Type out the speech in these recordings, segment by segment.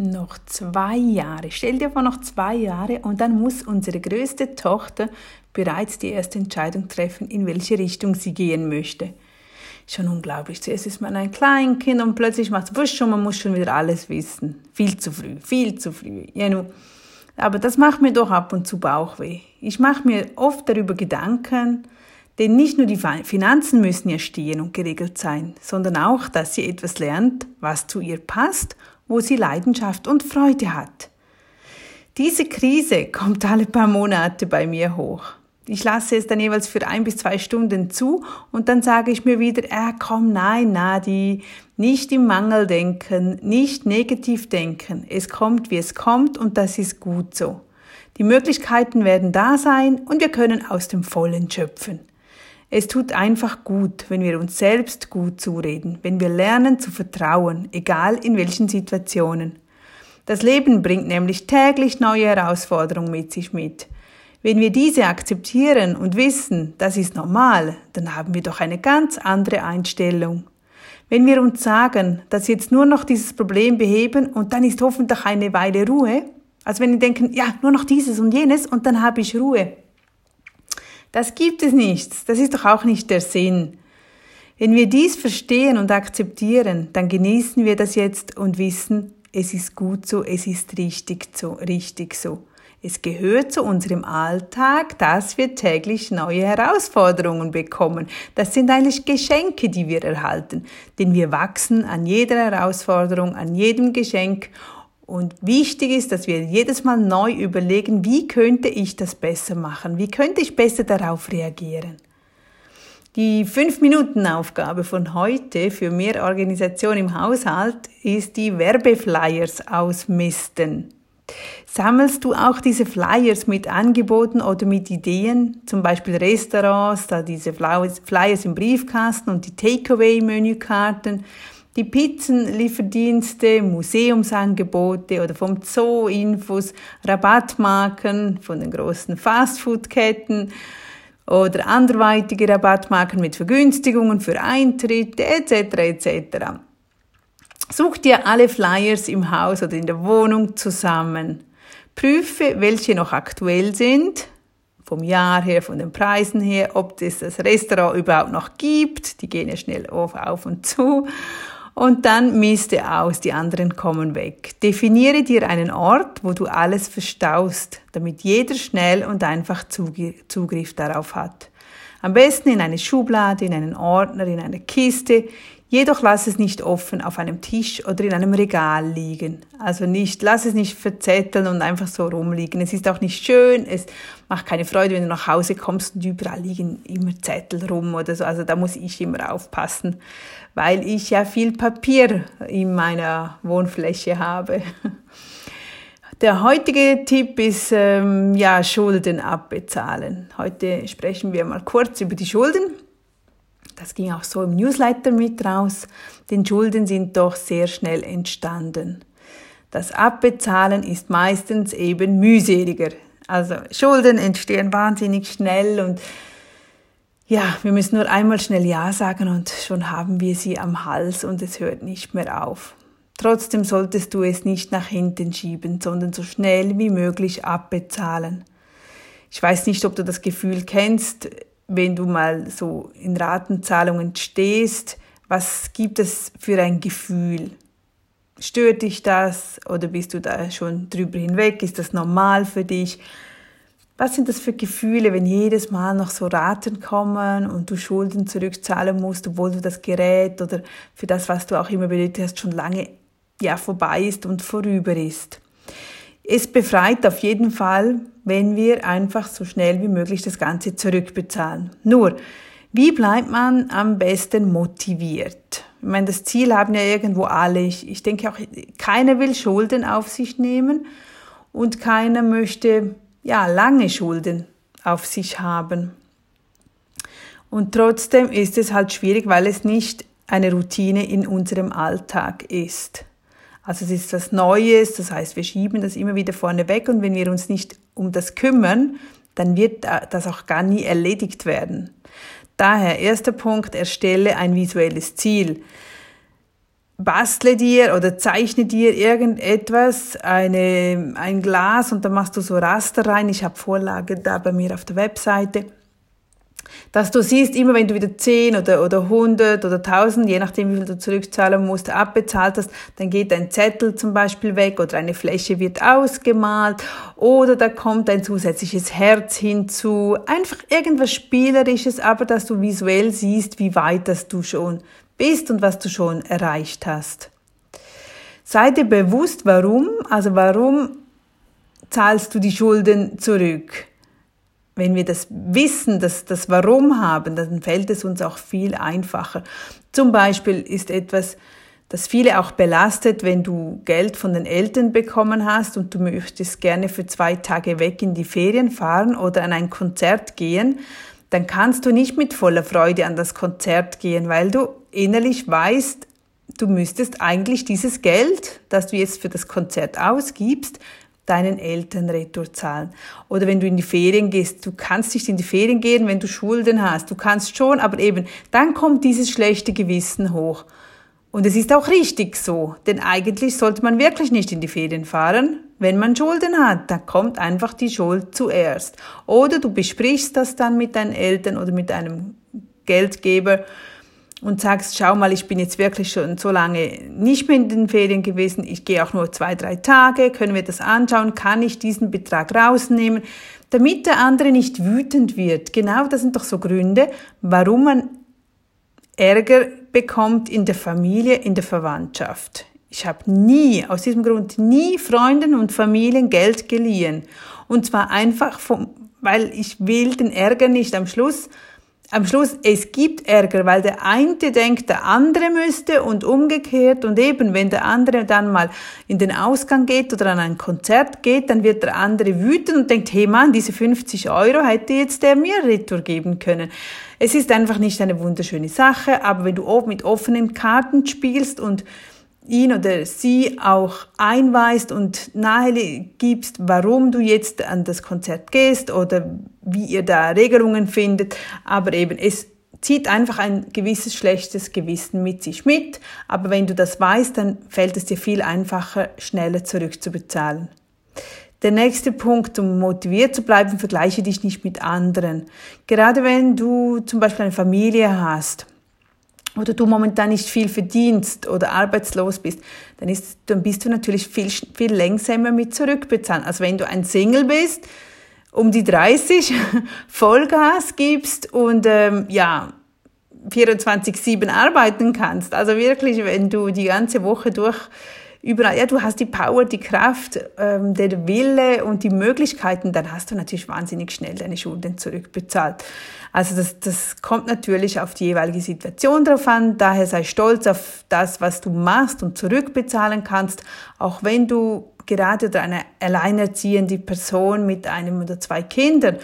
Noch zwei Jahre. Stell dir vor, noch zwei Jahre und dann muss unsere größte Tochter bereits die erste Entscheidung treffen, in welche Richtung sie gehen möchte. Schon unglaublich. Zuerst ist man ein Kleinkind und plötzlich macht es wusch und man muss schon wieder alles wissen. Viel zu früh, viel zu früh. Ja, nur. Aber das macht mir doch ab und zu Bauchweh. Ich mache mir oft darüber Gedanken, denn nicht nur die Finanzen müssen ja stehen und geregelt sein, sondern auch, dass sie etwas lernt, was zu ihr passt wo sie Leidenschaft und Freude hat. Diese Krise kommt alle paar Monate bei mir hoch. Ich lasse es dann jeweils für ein bis zwei Stunden zu und dann sage ich mir wieder, äh, komm, nein, Nadi, nicht im Mangel denken, nicht negativ denken. Es kommt, wie es kommt und das ist gut so. Die Möglichkeiten werden da sein und wir können aus dem Vollen schöpfen. Es tut einfach gut, wenn wir uns selbst gut zureden, wenn wir lernen zu vertrauen, egal in welchen Situationen. Das Leben bringt nämlich täglich neue Herausforderungen mit sich mit. Wenn wir diese akzeptieren und wissen, das ist normal, dann haben wir doch eine ganz andere Einstellung. Wenn wir uns sagen, dass jetzt nur noch dieses Problem beheben und dann ist hoffentlich eine Weile Ruhe, also wenn wir denken, ja, nur noch dieses und jenes und dann habe ich Ruhe, das gibt es nicht. Das ist doch auch nicht der Sinn. Wenn wir dies verstehen und akzeptieren, dann genießen wir das jetzt und wissen, es ist gut so, es ist richtig so, richtig so. Es gehört zu unserem Alltag, dass wir täglich neue Herausforderungen bekommen. Das sind eigentlich Geschenke, die wir erhalten, denn wir wachsen an jeder Herausforderung, an jedem Geschenk und wichtig ist, dass wir jedes Mal neu überlegen, wie könnte ich das besser machen? Wie könnte ich besser darauf reagieren? Die 5-Minuten-Aufgabe von heute für mehr Organisation im Haushalt ist die Werbeflyers ausmisten. Sammelst du auch diese Flyers mit Angeboten oder mit Ideen, zum Beispiel Restaurants, da diese Flyers im Briefkasten und die Takeaway-Menükarten? Die Pizzenlieferdienste, Museumsangebote oder vom Zoo Infos, Rabattmarken von den großen Fastfood-Ketten oder anderweitige Rabattmarken mit Vergünstigungen für Eintritte etc. etc. Such dir alle Flyers im Haus oder in der Wohnung zusammen. Prüfe, welche noch aktuell sind, vom Jahr her, von den Preisen her, ob es das Restaurant überhaupt noch gibt. Die gehen ja schnell auf, auf und zu und dann misste aus, die anderen kommen weg. Definiere dir einen Ort, wo du alles verstaust, damit jeder schnell und einfach Zugriff darauf hat. Am besten in eine Schublade, in einen Ordner, in eine Kiste, Jedoch lass es nicht offen auf einem Tisch oder in einem Regal liegen. Also nicht, lass es nicht verzetteln und einfach so rumliegen. Es ist auch nicht schön, es macht keine Freude, wenn du nach Hause kommst und überall liegen immer Zettel rum oder so. Also da muss ich immer aufpassen, weil ich ja viel Papier in meiner Wohnfläche habe. Der heutige Tipp ist ähm, ja Schulden abbezahlen. Heute sprechen wir mal kurz über die Schulden. Das ging auch so im Newsletter mit raus, denn Schulden sind doch sehr schnell entstanden. Das Abbezahlen ist meistens eben mühseliger. Also Schulden entstehen wahnsinnig schnell und ja, wir müssen nur einmal schnell Ja sagen und schon haben wir sie am Hals und es hört nicht mehr auf. Trotzdem solltest du es nicht nach hinten schieben, sondern so schnell wie möglich abbezahlen. Ich weiß nicht, ob du das Gefühl kennst, wenn du mal so in Ratenzahlungen stehst, was gibt es für ein Gefühl? Stört dich das oder bist du da schon drüber hinweg? Ist das normal für dich? Was sind das für Gefühle, wenn jedes Mal noch so Raten kommen und du Schulden zurückzahlen musst, obwohl du das Gerät oder für das, was du auch immer benötigt hast, schon lange ja vorbei ist und vorüber ist? Es befreit auf jeden Fall, wenn wir einfach so schnell wie möglich das Ganze zurückbezahlen. Nur, wie bleibt man am besten motiviert? Ich meine, das Ziel haben ja irgendwo alle. Ich, ich denke auch, keiner will Schulden auf sich nehmen und keiner möchte, ja, lange Schulden auf sich haben. Und trotzdem ist es halt schwierig, weil es nicht eine Routine in unserem Alltag ist. Also es ist was Neues, das heißt, wir schieben das immer wieder vorne weg und wenn wir uns nicht um das kümmern, dann wird das auch gar nie erledigt werden. Daher, erster Punkt, erstelle ein visuelles Ziel. bastle dir oder zeichne dir irgendetwas, eine, ein Glas und dann machst du so Raster rein. Ich habe Vorlage da bei mir auf der Webseite dass du siehst, immer wenn du wieder 10 oder, oder 100 oder 1000, je nachdem wie viel du zurückzahlen musst, abbezahlt hast, dann geht ein Zettel zum Beispiel weg oder eine Fläche wird ausgemalt oder da kommt ein zusätzliches Herz hinzu. Einfach irgendwas Spielerisches, aber dass du visuell siehst, wie weit das du schon bist und was du schon erreicht hast. Sei dir bewusst, warum, also warum zahlst du die Schulden zurück? Wenn wir das Wissen, das, das Warum haben, dann fällt es uns auch viel einfacher. Zum Beispiel ist etwas, das viele auch belastet, wenn du Geld von den Eltern bekommen hast und du möchtest gerne für zwei Tage weg in die Ferien fahren oder an ein Konzert gehen, dann kannst du nicht mit voller Freude an das Konzert gehen, weil du innerlich weißt, du müsstest eigentlich dieses Geld, das du jetzt für das Konzert ausgibst, deinen Eltern Retour zahlen. Oder wenn du in die Ferien gehst, du kannst nicht in die Ferien gehen, wenn du Schulden hast. Du kannst schon, aber eben, dann kommt dieses schlechte Gewissen hoch. Und es ist auch richtig so, denn eigentlich sollte man wirklich nicht in die Ferien fahren, wenn man Schulden hat. Da kommt einfach die Schuld zuerst. Oder du besprichst das dann mit deinen Eltern oder mit einem Geldgeber und sagst, schau mal, ich bin jetzt wirklich schon so lange nicht mehr in den Ferien gewesen, ich gehe auch nur zwei, drei Tage, können wir das anschauen, kann ich diesen Betrag rausnehmen, damit der andere nicht wütend wird. Genau das sind doch so Gründe, warum man Ärger bekommt in der Familie, in der Verwandtschaft. Ich habe nie, aus diesem Grund, nie Freunden und Familien Geld geliehen. Und zwar einfach, vom, weil ich will den Ärger nicht am Schluss am Schluss, es gibt Ärger, weil der eine denkt, der andere müsste und umgekehrt und eben, wenn der andere dann mal in den Ausgang geht oder an ein Konzert geht, dann wird der andere wütend und denkt, hey Mann, diese 50 Euro hätte jetzt der mir retour geben können. Es ist einfach nicht eine wunderschöne Sache, aber wenn du mit offenen Karten spielst und ihn oder sie auch einweist und nahe gibst, warum du jetzt an das Konzert gehst oder wie ihr da Regelungen findet. Aber eben, es zieht einfach ein gewisses schlechtes Gewissen mit sich mit. Aber wenn du das weißt, dann fällt es dir viel einfacher, schneller zurückzubezahlen. Der nächste Punkt, um motiviert zu bleiben, vergleiche dich nicht mit anderen. Gerade wenn du zum Beispiel eine Familie hast, oder du momentan nicht viel verdienst oder arbeitslos bist, dann, ist, dann bist du natürlich viel, viel längsamer mit zurückbezahlen. Also wenn du ein Single bist, um die 30 Vollgas gibst und ähm, ja, 24-7 arbeiten kannst. Also wirklich, wenn du die ganze Woche durch überall, ja, du hast die Power, die Kraft, ähm, der Wille und die Möglichkeiten, dann hast du natürlich wahnsinnig schnell deine Schulden zurückbezahlt. Also das, das kommt natürlich auf die jeweilige Situation drauf an. Daher sei stolz auf das, was du machst und zurückbezahlen kannst, auch wenn du gerade oder eine alleinerziehende Person mit einem oder zwei Kindern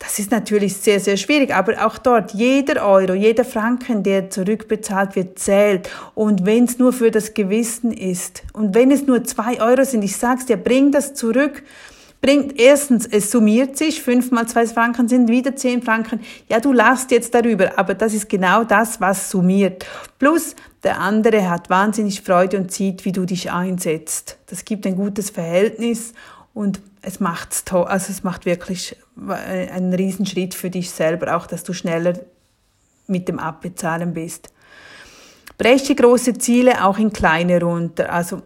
das ist natürlich sehr, sehr schwierig, aber auch dort, jeder Euro, jeder Franken, der zurückbezahlt wird, zählt. Und wenn es nur für das Gewissen ist und wenn es nur zwei Euro sind, ich sag's dir, bring das zurück. Bringt erstens, es summiert sich, fünf mal zwei Franken sind wieder zehn Franken. Ja, du lachst jetzt darüber, aber das ist genau das, was summiert. Plus, der andere hat wahnsinnig Freude und sieht, wie du dich einsetzt. Das gibt ein gutes Verhältnis und es macht's toll, also es macht wirklich einen Riesenschritt für dich selber, auch dass du schneller mit dem Abbezahlen bist. Breche große Ziele auch in kleine runter. Also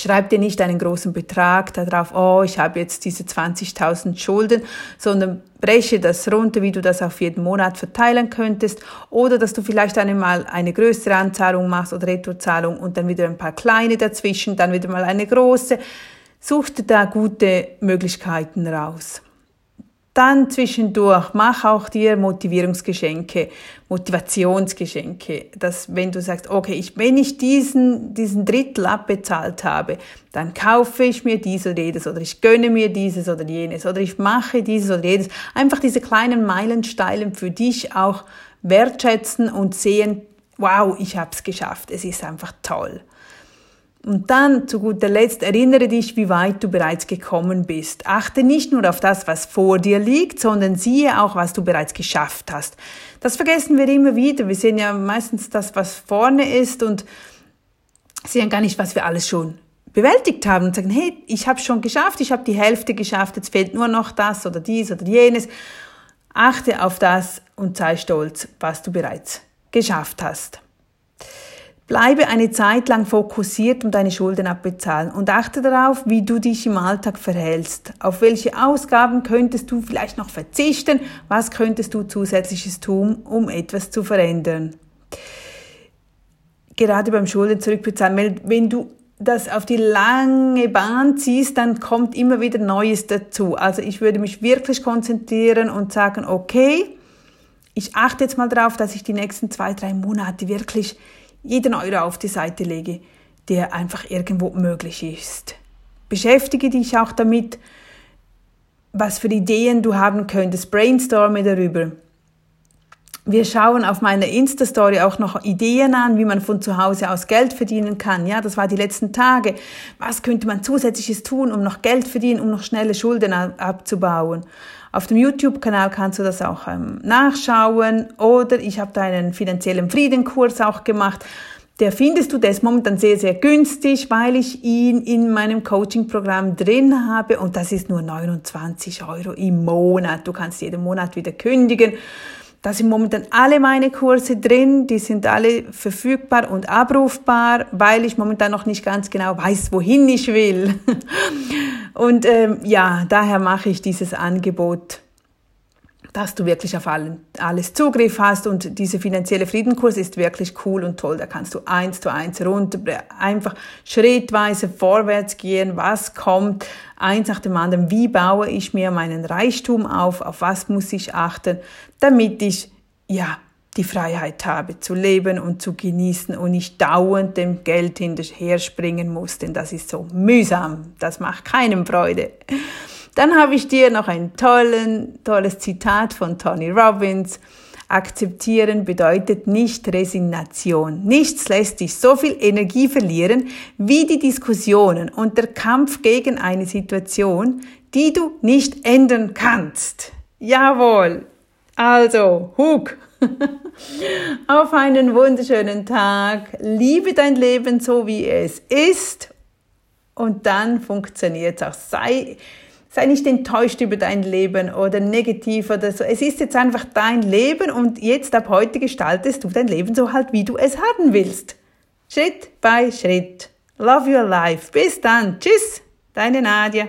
schreib dir nicht einen großen Betrag darauf, oh, ich habe jetzt diese 20.000 Schulden, sondern breche das runter, wie du das auf jeden Monat verteilen könntest oder dass du vielleicht einmal eine größere Anzahlung machst oder Retourzahlung und dann wieder ein paar kleine dazwischen, dann wieder mal eine große. Such dir da gute Möglichkeiten raus. Dann zwischendurch mach auch dir Motivierungsgeschenke, Motivationsgeschenke, dass wenn du sagst, okay, ich, wenn ich diesen, diesen Drittel abbezahlt habe, dann kaufe ich mir dies oder jedes oder ich gönne mir dieses oder jenes oder ich mache dieses oder jenes. Einfach diese kleinen Meilensteine für dich auch wertschätzen und sehen, wow, ich habe es geschafft, es ist einfach toll. Und dann zu guter Letzt erinnere dich, wie weit du bereits gekommen bist. Achte nicht nur auf das, was vor dir liegt, sondern siehe auch, was du bereits geschafft hast. Das vergessen wir immer wieder. Wir sehen ja meistens das, was vorne ist und sehen gar nicht, was wir alles schon bewältigt haben und sagen, hey, ich habe schon geschafft, ich habe die Hälfte geschafft, jetzt fehlt nur noch das oder dies oder jenes. Achte auf das und sei stolz, was du bereits geschafft hast. Bleibe eine Zeit lang fokussiert um deine Schulden abbezahlen und achte darauf, wie du dich im Alltag verhältst. Auf welche Ausgaben könntest du vielleicht noch verzichten? Was könntest du zusätzliches tun, um etwas zu verändern? Gerade beim Schulden zurückbezahlen, wenn du das auf die lange Bahn ziehst, dann kommt immer wieder Neues dazu. Also ich würde mich wirklich konzentrieren und sagen, okay, ich achte jetzt mal darauf, dass ich die nächsten zwei, drei Monate wirklich jeden Euro auf die Seite lege, der einfach irgendwo möglich ist. Beschäftige dich auch damit, was für Ideen du haben könntest. Brainstorme darüber. Wir schauen auf meiner Insta-Story auch noch Ideen an, wie man von zu Hause aus Geld verdienen kann. Ja, das war die letzten Tage. Was könnte man zusätzliches tun, um noch Geld verdienen, um noch schnelle Schulden abzubauen? Auf dem YouTube-Kanal kannst du das auch ähm, nachschauen oder ich habe da einen finanziellen Friedenkurs auch gemacht. Der findest du, der ist momentan sehr, sehr günstig, weil ich ihn in meinem Coaching-Programm drin habe und das ist nur 29 Euro im Monat. Du kannst jeden Monat wieder kündigen. Da sind momentan alle meine Kurse drin, die sind alle verfügbar und abrufbar, weil ich momentan noch nicht ganz genau weiß, wohin ich will. Und ähm, ja, daher mache ich dieses Angebot dass du wirklich auf alles Zugriff hast und dieser finanzielle Friedenkurs ist wirklich cool und toll. Da kannst du eins zu eins runter, einfach schrittweise vorwärts gehen, was kommt, eins nach dem anderen, wie baue ich mir meinen Reichtum auf, auf was muss ich achten, damit ich, ja, die Freiheit habe zu leben und zu genießen und nicht dauernd dem Geld hinterher springen muss, denn das ist so mühsam, das macht keinem Freude. Dann habe ich dir noch ein tollen, tolles Zitat von Tony Robbins. Akzeptieren bedeutet nicht Resignation. Nichts lässt dich so viel Energie verlieren wie die Diskussionen und der Kampf gegen eine Situation, die du nicht ändern kannst. Jawohl. Also, Hug. Auf einen wunderschönen Tag. Liebe dein Leben so, wie es ist. Und dann funktioniert es auch. Sei sei nicht enttäuscht über dein Leben oder negativ oder so. Es ist jetzt einfach dein Leben und jetzt ab heute gestaltest du dein Leben so halt, wie du es haben willst. Schritt bei Schritt. Love your life. Bis dann. Tschüss. Deine Nadja.